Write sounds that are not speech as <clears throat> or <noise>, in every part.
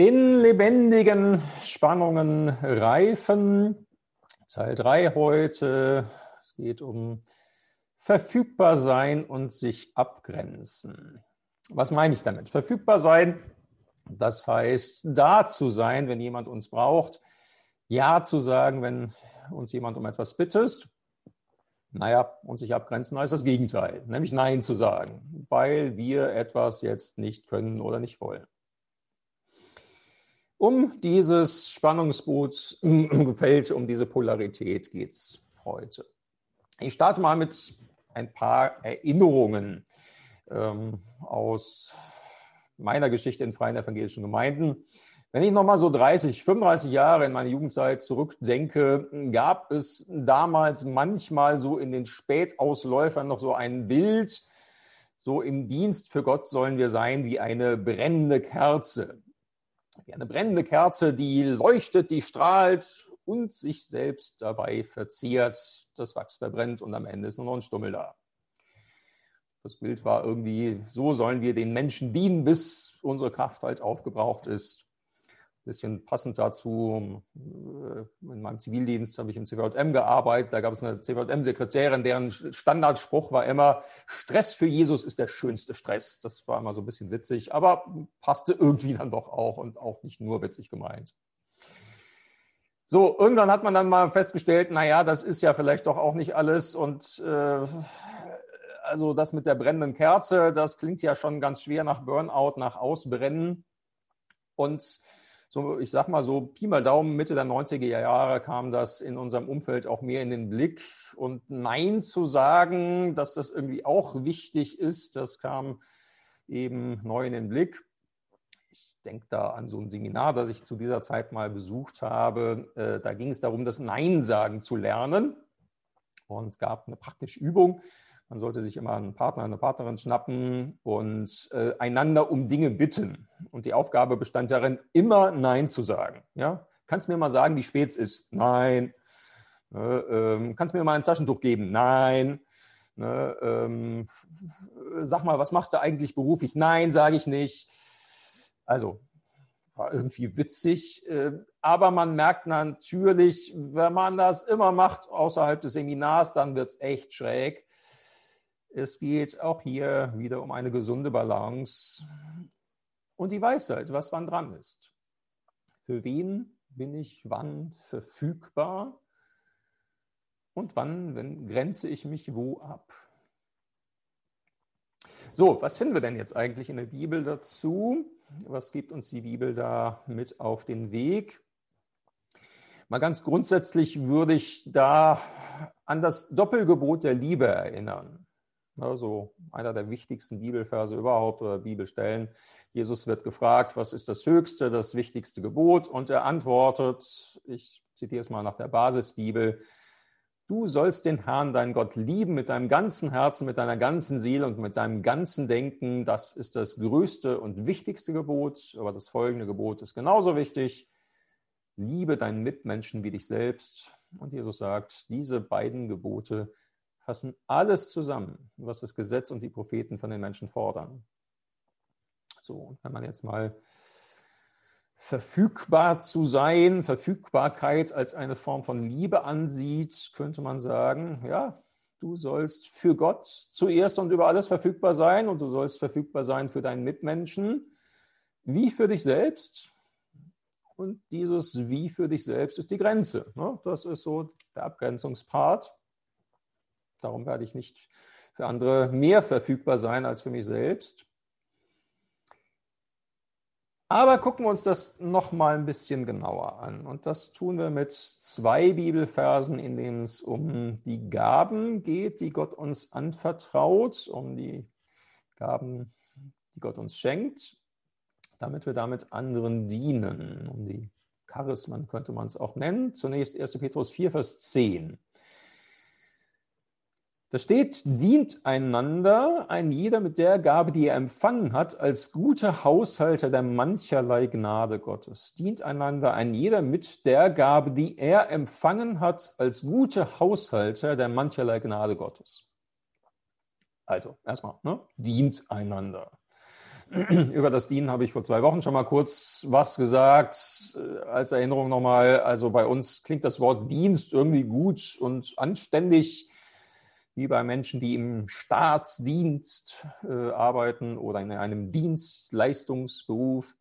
In lebendigen Spannungen reifen. Teil 3 heute. Es geht um verfügbar sein und sich abgrenzen. Was meine ich damit? Verfügbar sein, das heißt da zu sein, wenn jemand uns braucht. Ja zu sagen, wenn uns jemand um etwas bittet. Naja, und sich abgrenzen heißt das Gegenteil, nämlich Nein zu sagen, weil wir etwas jetzt nicht können oder nicht wollen. Um dieses Spannungsfeld, um diese Polarität geht es heute. Ich starte mal mit ein paar Erinnerungen ähm, aus meiner Geschichte in freien evangelischen Gemeinden. Wenn ich nochmal so 30, 35 Jahre in meine Jugendzeit zurückdenke, gab es damals manchmal so in den Spätausläufern noch so ein Bild, so im Dienst für Gott sollen wir sein wie eine brennende Kerze wie eine brennende Kerze, die leuchtet, die strahlt und sich selbst dabei verzehrt. Das Wachs verbrennt und am Ende ist nur noch ein Stummel da. Das Bild war irgendwie, so sollen wir den Menschen dienen, bis unsere Kraft halt aufgebraucht ist bisschen passend dazu, äh, in meinem Zivildienst habe ich im CVM gearbeitet. Da gab es eine CVM-Sekretärin, deren Standardspruch war immer, Stress für Jesus ist der schönste Stress. Das war immer so ein bisschen witzig, aber passte irgendwie dann doch auch und auch nicht nur witzig gemeint. So, irgendwann hat man dann mal festgestellt, naja, das ist ja vielleicht doch auch nicht alles und äh, also das mit der brennenden Kerze, das klingt ja schon ganz schwer nach Burnout, nach Ausbrennen. Und so, ich sag mal so, Pi mal Daumen, Mitte der 90er Jahre kam das in unserem Umfeld auch mehr in den Blick. Und Nein zu sagen, dass das irgendwie auch wichtig ist, das kam eben neu in den Blick. Ich denke da an so ein Seminar, das ich zu dieser Zeit mal besucht habe. Äh, da ging es darum, das Nein sagen zu lernen und gab eine praktische Übung. Man sollte sich immer einen Partner, eine Partnerin schnappen und äh, einander um Dinge bitten. Und die Aufgabe bestand darin, immer Nein zu sagen. Ja? Kannst mir mal sagen, wie spät es ist? Nein. Äh, ähm, kannst mir mal ein Taschentuch geben? Nein. Ne, ähm, sag mal, was machst du eigentlich beruflich? Nein, sage ich nicht. Also, war irgendwie witzig. Äh, aber man merkt natürlich, wenn man das immer macht außerhalb des Seminars, dann wird es echt schräg. Es geht auch hier wieder um eine gesunde Balance und die Weisheit, was wann dran ist. Für wen bin ich wann verfügbar und wann wenn, grenze ich mich wo ab? So, was finden wir denn jetzt eigentlich in der Bibel dazu? Was gibt uns die Bibel da mit auf den Weg? Mal ganz grundsätzlich würde ich da an das Doppelgebot der Liebe erinnern. Also einer der wichtigsten Bibelverse überhaupt oder Bibelstellen. Jesus wird gefragt, was ist das höchste, das wichtigste Gebot? Und er antwortet, ich zitiere es mal nach der Basisbibel, du sollst den Herrn, deinen Gott, lieben mit deinem ganzen Herzen, mit deiner ganzen Seele und mit deinem ganzen Denken. Das ist das größte und wichtigste Gebot. Aber das folgende Gebot ist genauso wichtig. Liebe deinen Mitmenschen wie dich selbst. Und Jesus sagt, diese beiden Gebote fassen alles zusammen, was das Gesetz und die Propheten von den Menschen fordern. So, wenn man jetzt mal verfügbar zu sein, Verfügbarkeit als eine Form von Liebe ansieht, könnte man sagen, ja, du sollst für Gott zuerst und über alles verfügbar sein und du sollst verfügbar sein für deinen Mitmenschen, wie für dich selbst. Und dieses Wie für dich selbst ist die Grenze. Ne? Das ist so der Abgrenzungspart. Darum werde ich nicht für andere mehr verfügbar sein als für mich selbst. Aber gucken wir uns das noch mal ein bisschen genauer an. Und das tun wir mit zwei Bibelversen, in denen es um die Gaben geht, die Gott uns anvertraut, um die Gaben, die Gott uns schenkt, damit wir damit anderen dienen. Um die Charismen könnte man es auch nennen. Zunächst 1. Petrus 4, Vers 10. Da steht, dient einander ein jeder mit der Gabe, die er empfangen hat, als gute Haushalter der mancherlei Gnade Gottes. Dient einander ein jeder mit der Gabe, die er empfangen hat, als gute Haushalter der mancherlei Gnade Gottes. Also, erstmal, ne? dient einander. <clears throat> Über das Dienen habe ich vor zwei Wochen schon mal kurz was gesagt. Als Erinnerung nochmal, also bei uns klingt das Wort Dienst irgendwie gut und anständig, wie bei Menschen, die im Staatsdienst äh, arbeiten oder in einem Dienstleistungsberuf.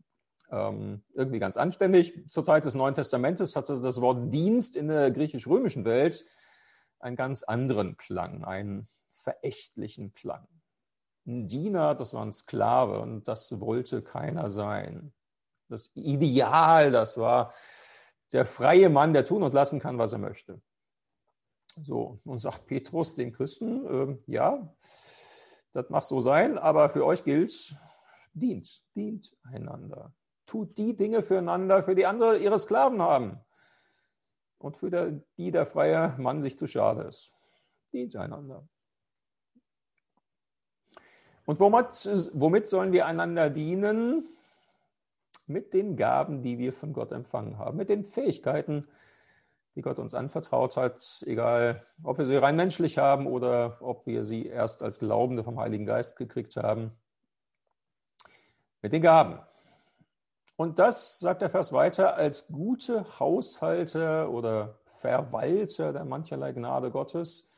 Ähm, irgendwie ganz anständig. Zur Zeit des Neuen Testamentes hatte das Wort Dienst in der griechisch-römischen Welt einen ganz anderen Klang, einen verächtlichen Klang. Ein Diener, das war ein Sklave und das wollte keiner sein. Das Ideal, das war der freie Mann, der tun und lassen kann, was er möchte. So, und sagt Petrus den Christen, äh, ja, das mag so sein, aber für euch gilt, dient, dient einander. Tut die Dinge füreinander, für die andere ihre Sklaven haben und für der, die der freie Mann sich zu schade ist. Dient einander. Und womit, womit sollen wir einander dienen? Mit den Gaben, die wir von Gott empfangen haben, mit den Fähigkeiten, die Gott uns anvertraut hat, egal ob wir sie rein menschlich haben oder ob wir sie erst als Glaubende vom Heiligen Geist gekriegt haben. Mit den Gaben. Und das, sagt der Vers weiter, als gute Haushalter oder Verwalter der mancherlei Gnade Gottes.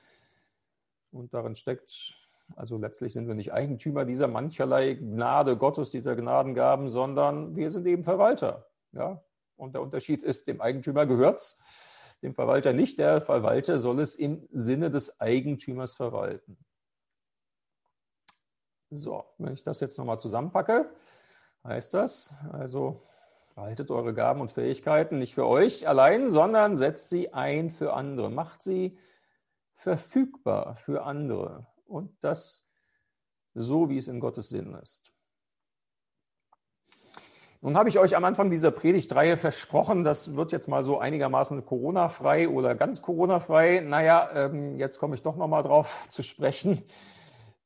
Und darin steckt also letztlich sind wir nicht Eigentümer dieser mancherlei Gnade Gottes, dieser Gnadengaben, sondern wir sind eben Verwalter. Ja? Und der Unterschied ist, dem Eigentümer gehört es, dem Verwalter nicht. Der Verwalter soll es im Sinne des Eigentümers verwalten. So, wenn ich das jetzt nochmal zusammenpacke, heißt das, also behaltet eure Gaben und Fähigkeiten nicht für euch allein, sondern setzt sie ein für andere. Macht sie verfügbar für andere und das so, wie es in Gottes Sinn ist. Nun habe ich euch am Anfang dieser Predigtreihe versprochen, das wird jetzt mal so einigermaßen Corona-frei oder ganz Corona-frei. Naja, ähm, jetzt komme ich doch nochmal drauf <laughs> zu sprechen,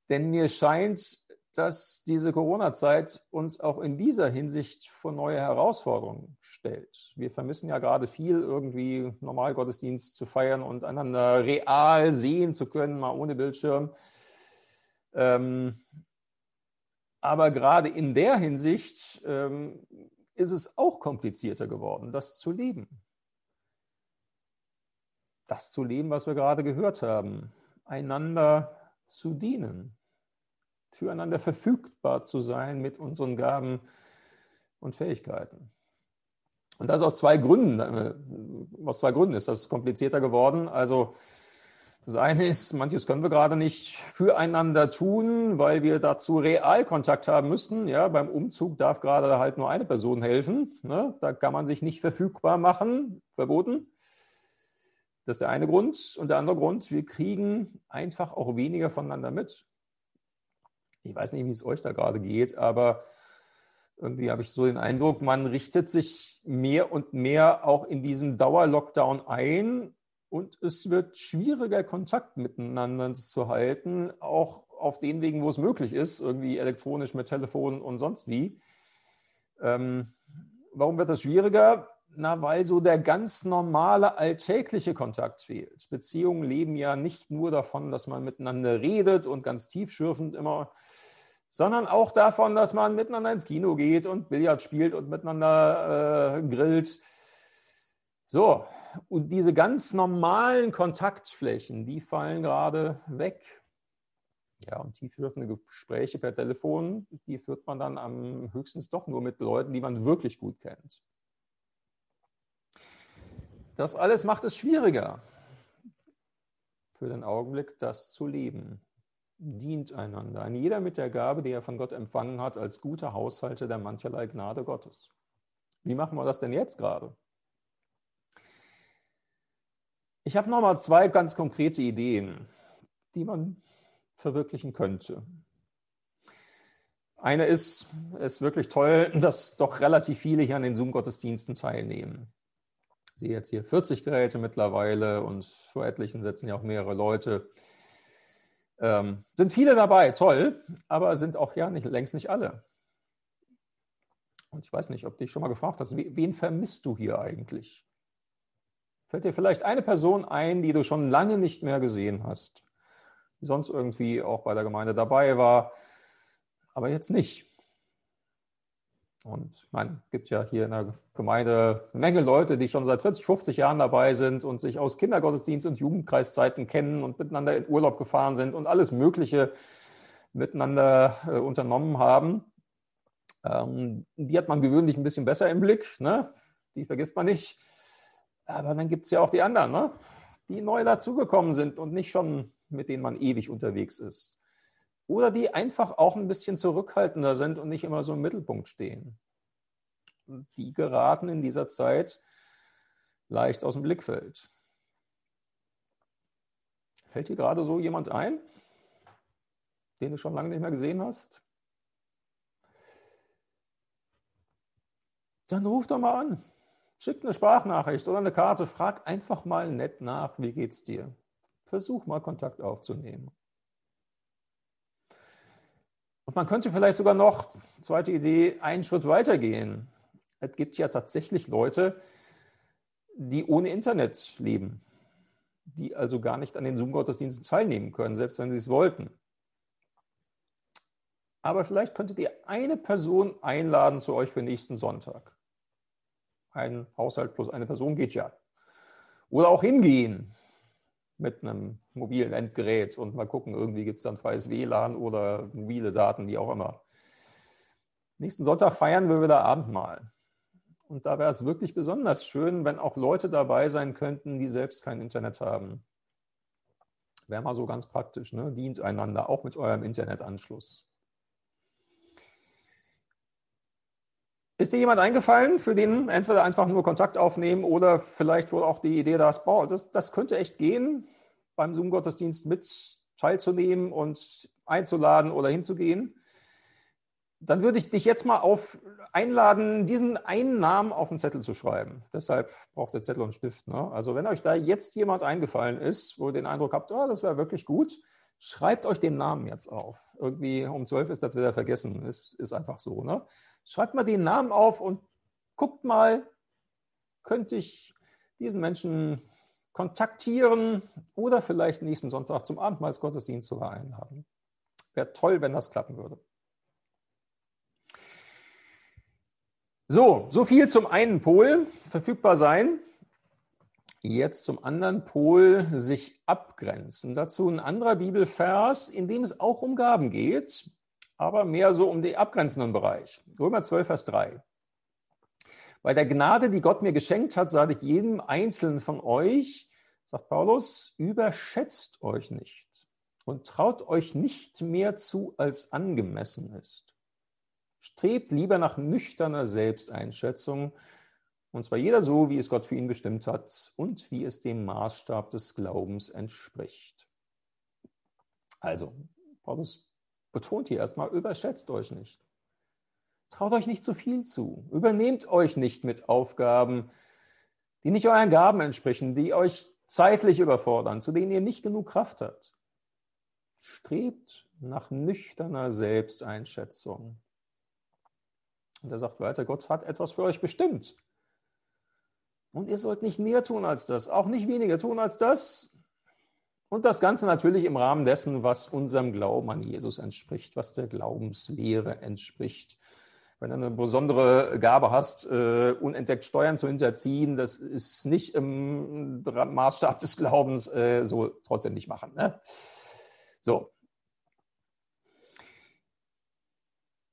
denn mir scheint, dass diese Corona-Zeit uns auch in dieser Hinsicht vor neue Herausforderungen stellt. Wir vermissen ja gerade viel, irgendwie Normalgottesdienst zu feiern und einander real sehen zu können, mal ohne Bildschirm. Ähm, aber gerade in der Hinsicht ähm, ist es auch komplizierter geworden, das zu leben. Das zu leben, was wir gerade gehört haben, einander zu dienen, füreinander verfügbar zu sein mit unseren Gaben und Fähigkeiten. Und das aus zwei Gründen. Äh, aus zwei Gründen ist das komplizierter geworden. Also das eine ist, manches können wir gerade nicht füreinander tun, weil wir dazu Realkontakt haben müssten. Ja, beim Umzug darf gerade halt nur eine Person helfen. Ne? Da kann man sich nicht verfügbar machen, verboten. Das ist der eine Grund. Und der andere Grund, wir kriegen einfach auch weniger voneinander mit. Ich weiß nicht, wie es euch da gerade geht, aber irgendwie habe ich so den Eindruck, man richtet sich mehr und mehr auch in diesem Dauerlockdown ein und es wird schwieriger, Kontakt miteinander zu halten, auch auf den Wegen, wo es möglich ist, irgendwie elektronisch mit Telefon und sonst wie. Ähm, warum wird das schwieriger? Na, weil so der ganz normale alltägliche Kontakt fehlt. Beziehungen leben ja nicht nur davon, dass man miteinander redet und ganz tiefschürfend immer, sondern auch davon, dass man miteinander ins Kino geht und Billard spielt und miteinander äh, grillt. So, und diese ganz normalen Kontaktflächen, die fallen gerade weg. Ja, und tiefschürfende Gespräche per Telefon, die führt man dann am höchstens doch nur mit Leuten, die man wirklich gut kennt. Das alles macht es schwieriger, für den Augenblick das zu leben. Dient einander. Ein jeder mit der Gabe, die er von Gott empfangen hat, als guter Haushalter der mancherlei Gnade Gottes. Wie machen wir das denn jetzt gerade? Ich habe nochmal zwei ganz konkrete Ideen, die man verwirklichen könnte. Eine ist, es ist wirklich toll, dass doch relativ viele hier an den Zoom-Gottesdiensten teilnehmen. Ich sehe jetzt hier 40 Geräte mittlerweile und vor etlichen setzen ja auch mehrere Leute. Ähm, sind viele dabei, toll, aber sind auch ja nicht, längst nicht alle. Und ich weiß nicht, ob dich schon mal gefragt hast, wen vermisst du hier eigentlich? Fällt dir vielleicht eine Person ein, die du schon lange nicht mehr gesehen hast, die sonst irgendwie auch bei der Gemeinde dabei war, aber jetzt nicht? Und man gibt ja hier in der Gemeinde eine Menge Leute, die schon seit 40, 50 Jahren dabei sind und sich aus Kindergottesdienst und Jugendkreiszeiten kennen und miteinander in Urlaub gefahren sind und alles Mögliche miteinander äh, unternommen haben. Ähm, die hat man gewöhnlich ein bisschen besser im Blick, ne? die vergisst man nicht. Aber dann gibt es ja auch die anderen, ne? die neu dazugekommen sind und nicht schon mit denen man ewig unterwegs ist. Oder die einfach auch ein bisschen zurückhaltender sind und nicht immer so im Mittelpunkt stehen. Die geraten in dieser Zeit leicht aus dem Blickfeld. Fällt dir gerade so jemand ein, den du schon lange nicht mehr gesehen hast? Dann ruf doch mal an. Schick eine Sprachnachricht oder eine Karte. Frag einfach mal nett nach, wie geht's dir? Versuch mal Kontakt aufzunehmen. Und man könnte vielleicht sogar noch, zweite Idee, einen Schritt weiter gehen. Es gibt ja tatsächlich Leute, die ohne Internet leben, die also gar nicht an den Zoom-Gottesdiensten teilnehmen können, selbst wenn sie es wollten. Aber vielleicht könntet ihr eine Person einladen zu euch für nächsten Sonntag. Ein Haushalt plus eine Person geht ja. Oder auch hingehen mit einem mobilen Endgerät und mal gucken, irgendwie gibt es dann freies WLAN oder mobile Daten, wie auch immer. Nächsten Sonntag feiern wir wieder Abendmahl. Und da wäre es wirklich besonders schön, wenn auch Leute dabei sein könnten, die selbst kein Internet haben. Wäre mal so ganz praktisch, ne? dient einander, auch mit eurem Internetanschluss. Ist dir jemand eingefallen, für den entweder einfach nur Kontakt aufnehmen oder vielleicht wohl auch die Idee, dass, boah, das, das könnte echt gehen, beim Zoom-Gottesdienst mit teilzunehmen und einzuladen oder hinzugehen? Dann würde ich dich jetzt mal auf einladen, diesen einen Namen auf den Zettel zu schreiben. Deshalb braucht der Zettel und Stift. Ne? Also wenn euch da jetzt jemand eingefallen ist, wo ihr den Eindruck habt, oh, das wäre wirklich gut, schreibt euch den Namen jetzt auf. Irgendwie um zwölf ist das wieder vergessen. Ist, ist einfach so. Ne? Schreibt mal den Namen auf und guckt mal, könnte ich diesen Menschen kontaktieren oder vielleicht nächsten Sonntag zum Abendmahlsgottesdienst sogar einladen. Wäre toll, wenn das klappen würde. So, so viel zum einen Pol, verfügbar sein. Jetzt zum anderen Pol sich abgrenzen. Dazu ein anderer Bibelvers, in dem es auch um Gaben geht, aber mehr so um den abgrenzenden Bereich. Römer 12, Vers 3. Bei der Gnade, die Gott mir geschenkt hat, sage ich jedem Einzelnen von euch, sagt Paulus, überschätzt euch nicht und traut euch nicht mehr zu, als angemessen ist. Strebt lieber nach nüchterner Selbsteinschätzung und zwar jeder so, wie es Gott für ihn bestimmt hat und wie es dem Maßstab des Glaubens entspricht. Also, Paulus betont hier erstmal, überschätzt euch nicht. Traut euch nicht zu viel zu. Übernehmt euch nicht mit Aufgaben, die nicht euren Gaben entsprechen, die euch zeitlich überfordern, zu denen ihr nicht genug Kraft habt. Strebt nach nüchterner Selbsteinschätzung. Und er sagt weiter, Gott hat etwas für euch bestimmt. Und ihr sollt nicht mehr tun als das, auch nicht weniger tun als das. Und das Ganze natürlich im Rahmen dessen, was unserem Glauben an Jesus entspricht, was der Glaubenslehre entspricht. Wenn du eine besondere Gabe hast, äh, unentdeckt Steuern zu hinterziehen, das ist nicht im Maßstab des Glaubens, äh, so trotzdem nicht machen. Ne? So,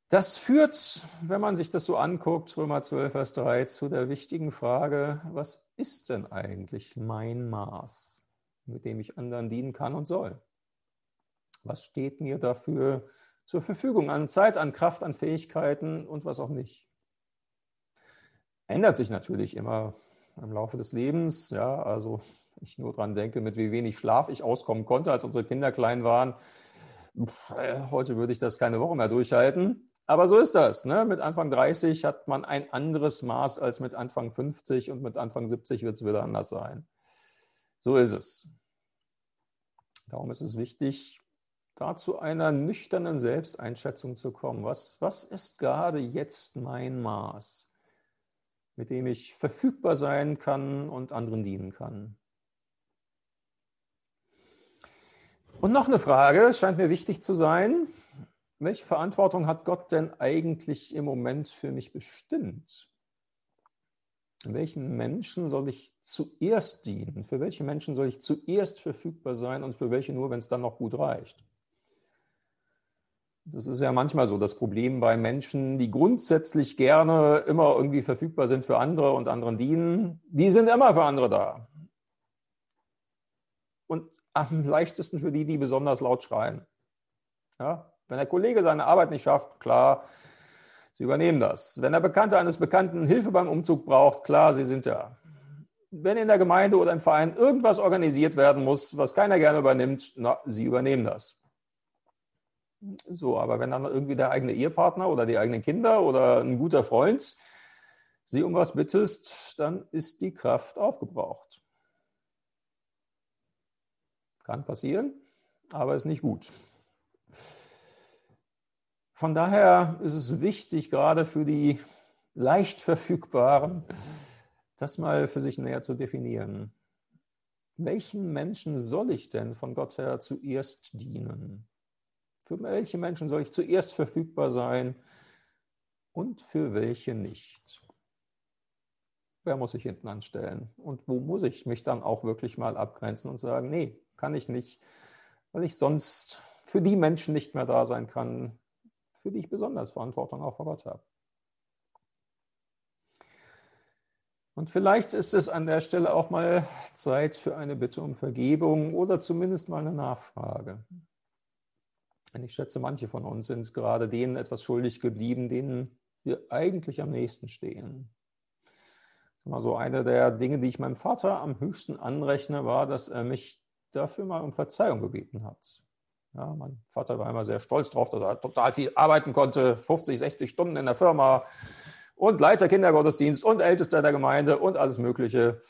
Das führt, wenn man sich das so anguckt, Römer 12, Vers 3, zu der wichtigen Frage, was ist denn eigentlich mein Maß, mit dem ich anderen dienen kann und soll? Was steht mir dafür zur Verfügung an Zeit, an Kraft, an Fähigkeiten und was auch nicht? Ändert sich natürlich immer im Laufe des Lebens. Ja, also ich nur daran denke, mit wie wenig Schlaf ich auskommen konnte, als unsere Kinder klein waren. Äh, heute würde ich das keine Woche mehr durchhalten. Aber so ist das. Ne? Mit Anfang 30 hat man ein anderes Maß als mit Anfang 50 und mit Anfang 70 wird es wieder anders sein. So ist es. Darum ist es wichtig, da zu einer nüchternen Selbsteinschätzung zu kommen. Was, was ist gerade jetzt mein Maß, mit dem ich verfügbar sein kann und anderen dienen kann? Und noch eine Frage, scheint mir wichtig zu sein. welche Verantwortung hat Gott denn eigentlich im Moment für mich bestimmt? Welchen Menschen soll ich zuerst dienen? Für welche Menschen soll ich zuerst verfügbar sein und für welche nur, wenn es dann noch gut reicht? Das ist ja manchmal so das Problem bei Menschen, die grundsätzlich gerne immer irgendwie verfügbar sind für andere und anderen dienen. Die sind immer für andere da. Und am leichtesten für die, die besonders laut schreien. Ja? Wenn der Kollege seine Arbeit nicht schafft, klar, sie übernehmen das. Wenn der Bekannte eines Bekannten Hilfe beim Umzug braucht, klar, sie sind da. Wenn in der Gemeinde oder im Verein irgendwas organisiert werden muss, was keiner gerne übernimmt, na, sie übernehmen das. So, aber wenn dann irgendwie der eigene Ehepartner oder die eigenen Kinder oder ein guter Freund sie um was bittest, dann ist die Kraft aufgebraucht. Kann passieren, aber ist nicht gut. Von daher ist es wichtig, gerade für die leicht verfügbaren, das mal für sich näher zu definieren. Welchen Menschen soll ich denn von Gott her zuerst dienen? Für welche Menschen soll ich zuerst verfügbar sein und für welche nicht? Wer muss ich hinten anstellen? Und wo muss ich mich dann auch wirklich mal abgrenzen und sagen, nee, kann ich nicht, weil ich sonst für die Menschen nicht mehr da sein kann, für die ich besonders Verantwortung auch vor Gott habe. Und vielleicht ist es an der Stelle auch mal Zeit für eine Bitte um Vergebung oder zumindest mal eine Nachfrage. Und ich schätze, manche von uns sind gerade denen etwas schuldig geblieben, denen wir eigentlich am nächsten stehen. Mal so eine der Dinge, die ich meinem Vater am höchsten anrechne, war, dass er mich dafür mal um Verzeihung gebeten hat. Ja, mein Vater war immer sehr stolz drauf, dass er total viel arbeiten konnte, 50, 60 Stunden in der Firma und Leiter Kindergottesdienst und Ältester der Gemeinde und alles Mögliche.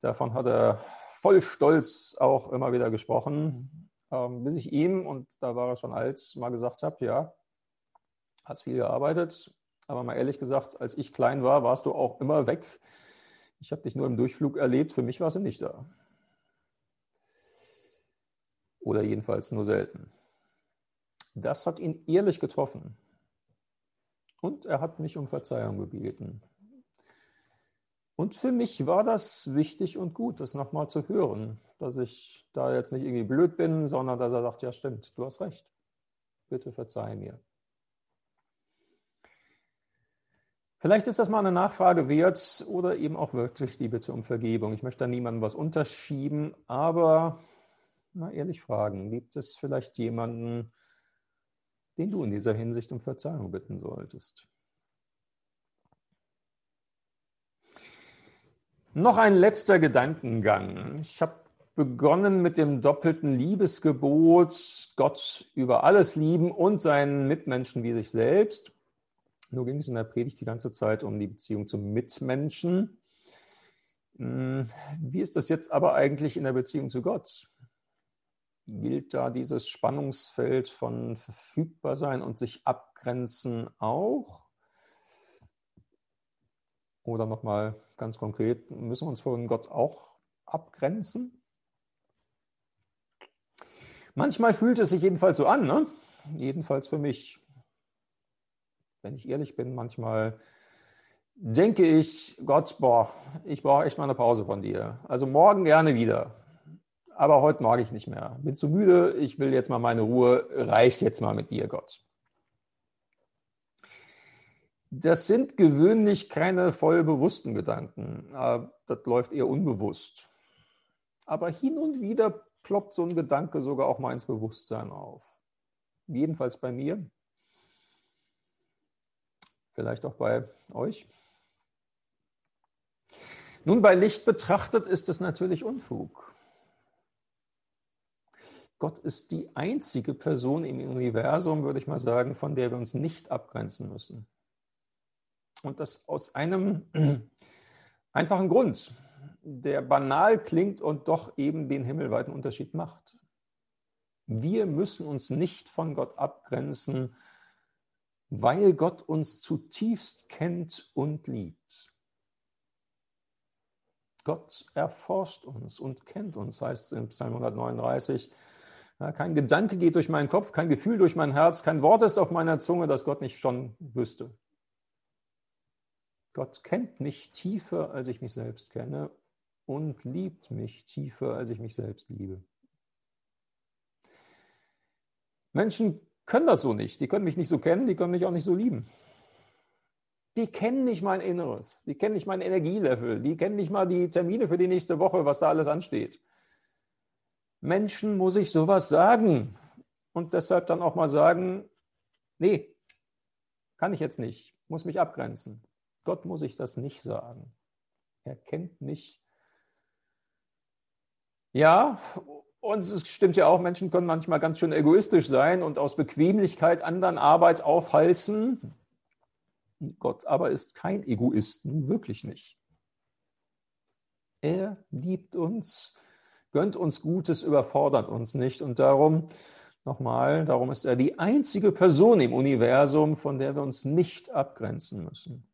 Davon hat er voll Stolz auch immer wieder gesprochen ähm, bis ich ihm, und da war er schon alt, mal gesagt habe, ja, hast viel gearbeitet, aber mal ehrlich gesagt, als ich klein war, warst du auch immer weg. Ich habe dich nur im Durchflug erlebt, für mich warst du nicht da. Oder jedenfalls nur selten. Das hat ihn ehrlich getroffen. Und er hat mich um Verzeihung gebeten. Und für mich war das wichtig und gut, das nochmal zu hören, dass ich da jetzt nicht irgendwie blöd bin, sondern dass er sagt, ja stimmt, du hast recht, bitte verzeih mir. Vielleicht ist das mal eine Nachfrage wert oder eben auch wirklich die Bitte um Vergebung. Ich möchte da niemandem was unterschieben, aber mal ehrlich fragen, gibt es vielleicht jemanden, den du in dieser Hinsicht um Verzeihung bitten solltest? Noch ein letzter Gedankengang. Ich habe begonnen mit dem doppelten Liebesgebot, Gott über alles lieben und seinen Mitmenschen wie sich selbst. Nur ging es in der Predigt die ganze Zeit um die Beziehung zum Mitmenschen. Hm, wie ist das jetzt aber eigentlich in der Beziehung zu Gott? Gilt da dieses Spannungsfeld von verfügbar sein und sich abgrenzen auch? Oder nochmal ganz konkret, müssen wir uns von Gott auch abgrenzen? Manchmal fühlt es sich jedenfalls so an, ne? jedenfalls für mich. Wenn ich ehrlich bin, manchmal denke ich, Gott, boah, ich brauche echt mal eine Pause von dir. Also morgen gerne wieder. Aber heute mag ich nicht mehr. Bin zu müde, ich will jetzt mal meine Ruhe. Reicht jetzt mal mit dir, Gott. Das sind gewöhnlich keine voll bewussten Gedanken. Das läuft eher unbewusst. Aber hin und wieder ploppt so ein Gedanke sogar auch mal ins Bewusstsein auf. Jedenfalls bei mir. Vielleicht auch bei euch. Nun, bei Licht betrachtet ist es natürlich Unfug. Gott ist die einzige Person im Universum, würde ich mal sagen, von der wir uns nicht abgrenzen müssen. Und das aus einem <clears throat> einfachen Grund, der banal klingt und doch eben den himmelweiten Unterschied macht. Wir müssen uns nicht von Gott abgrenzen, weil Gott uns zutiefst kennt und liebt. Gott erforscht uns und kennt uns, heißt es in Psalm 139. Ja, kein Gedanke geht durch meinen Kopf, kein Gefühl durch mein Herz, kein Wort ist auf meiner Zunge, das Gott nicht schon wüsste. Gott kennt mich tiefer, als ich mich selbst kenne und liebt mich tiefer, als ich mich selbst liebe. Menschen können das so nicht. Die können mich nicht so kennen, die können mich auch nicht so lieben. Die kennen nicht mein Inneres, die kennen nicht mein Energielevel, die kennen nicht mal die Termine für die nächste Woche, was da alles ansteht. Menschen muss ich sowas sagen und deshalb dann auch mal sagen, nee, kann ich jetzt nicht, muss mich abgrenzen. Gott muss ich das nicht sagen. Er kennt mich. Ja, und es stimmt ja auch, Menschen können manchmal ganz schön egoistisch sein und aus Bequemlichkeit anderen Arbeit aufhalsen. Gott aber ist kein Egoist, nun wirklich nicht. Er liebt uns, gönnt uns Gutes, überfordert uns nicht. Und darum, nochmal, darum ist er die einzige Person im Universum, von der wir uns nicht abgrenzen müssen.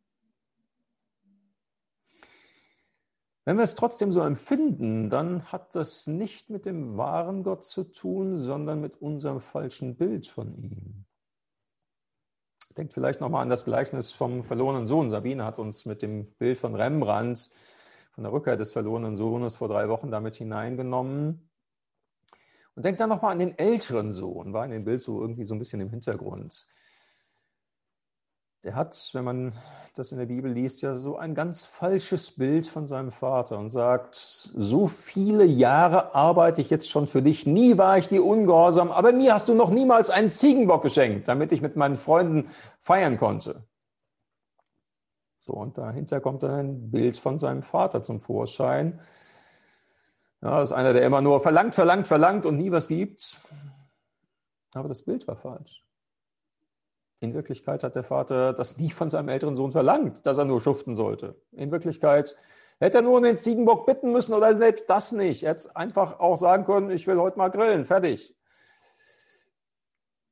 Wenn wir es trotzdem so empfinden, dann hat das nicht mit dem wahren Gott zu tun, sondern mit unserem falschen Bild von ihm. Denkt vielleicht nochmal an das Gleichnis vom verlorenen Sohn. Sabine hat uns mit dem Bild von Rembrandt, von der Rückkehr des verlorenen Sohnes vor drei Wochen damit hineingenommen. Und denkt dann nochmal an den älteren Sohn, war in dem Bild so irgendwie so ein bisschen im Hintergrund der hat, wenn man das in der Bibel liest, ja so ein ganz falsches Bild von seinem Vater und sagt, so viele Jahre arbeite ich jetzt schon für dich, nie war ich dir ungehorsam, aber mir hast du noch niemals einen Ziegenbock geschenkt, damit ich mit meinen Freunden feiern konnte. So, und dahinter kommt dann ein Bild von seinem Vater zum Vorschein. Ja, das ist einer, der immer nur verlangt, verlangt, verlangt und nie was gibt. Aber das Bild war falsch. In Wirklichkeit hat der Vater das nie von seinem älteren Sohn verlangt, dass er nur schuften sollte. In Wirklichkeit hätte er nur um den Ziegenbock bitten müssen oder selbst das nicht. Er hätte einfach auch sagen können, ich will heute mal grillen, fertig.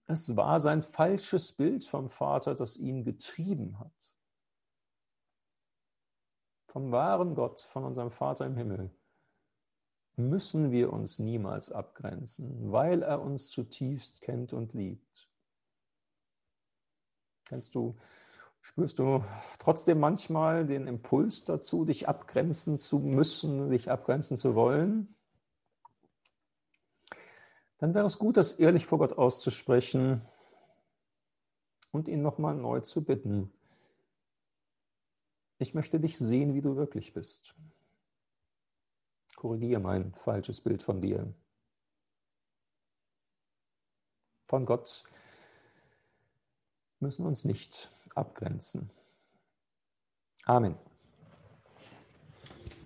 Es war sein falsches Bild vom Vater, das ihn getrieben hat. Vom wahren Gott, von unserem Vater im Himmel, müssen wir uns niemals abgrenzen, weil er uns zutiefst kennt und liebt. Kennst du, spürst du trotzdem manchmal den Impuls dazu, dich abgrenzen zu müssen, dich abgrenzen zu wollen? Dann wäre es gut, das ehrlich vor Gott auszusprechen und ihn nochmal neu zu bitten. Ich möchte dich sehen, wie du wirklich bist. Korrigiere mein falsches Bild von dir. Von Gott müssen uns nicht abgrenzen. Amen.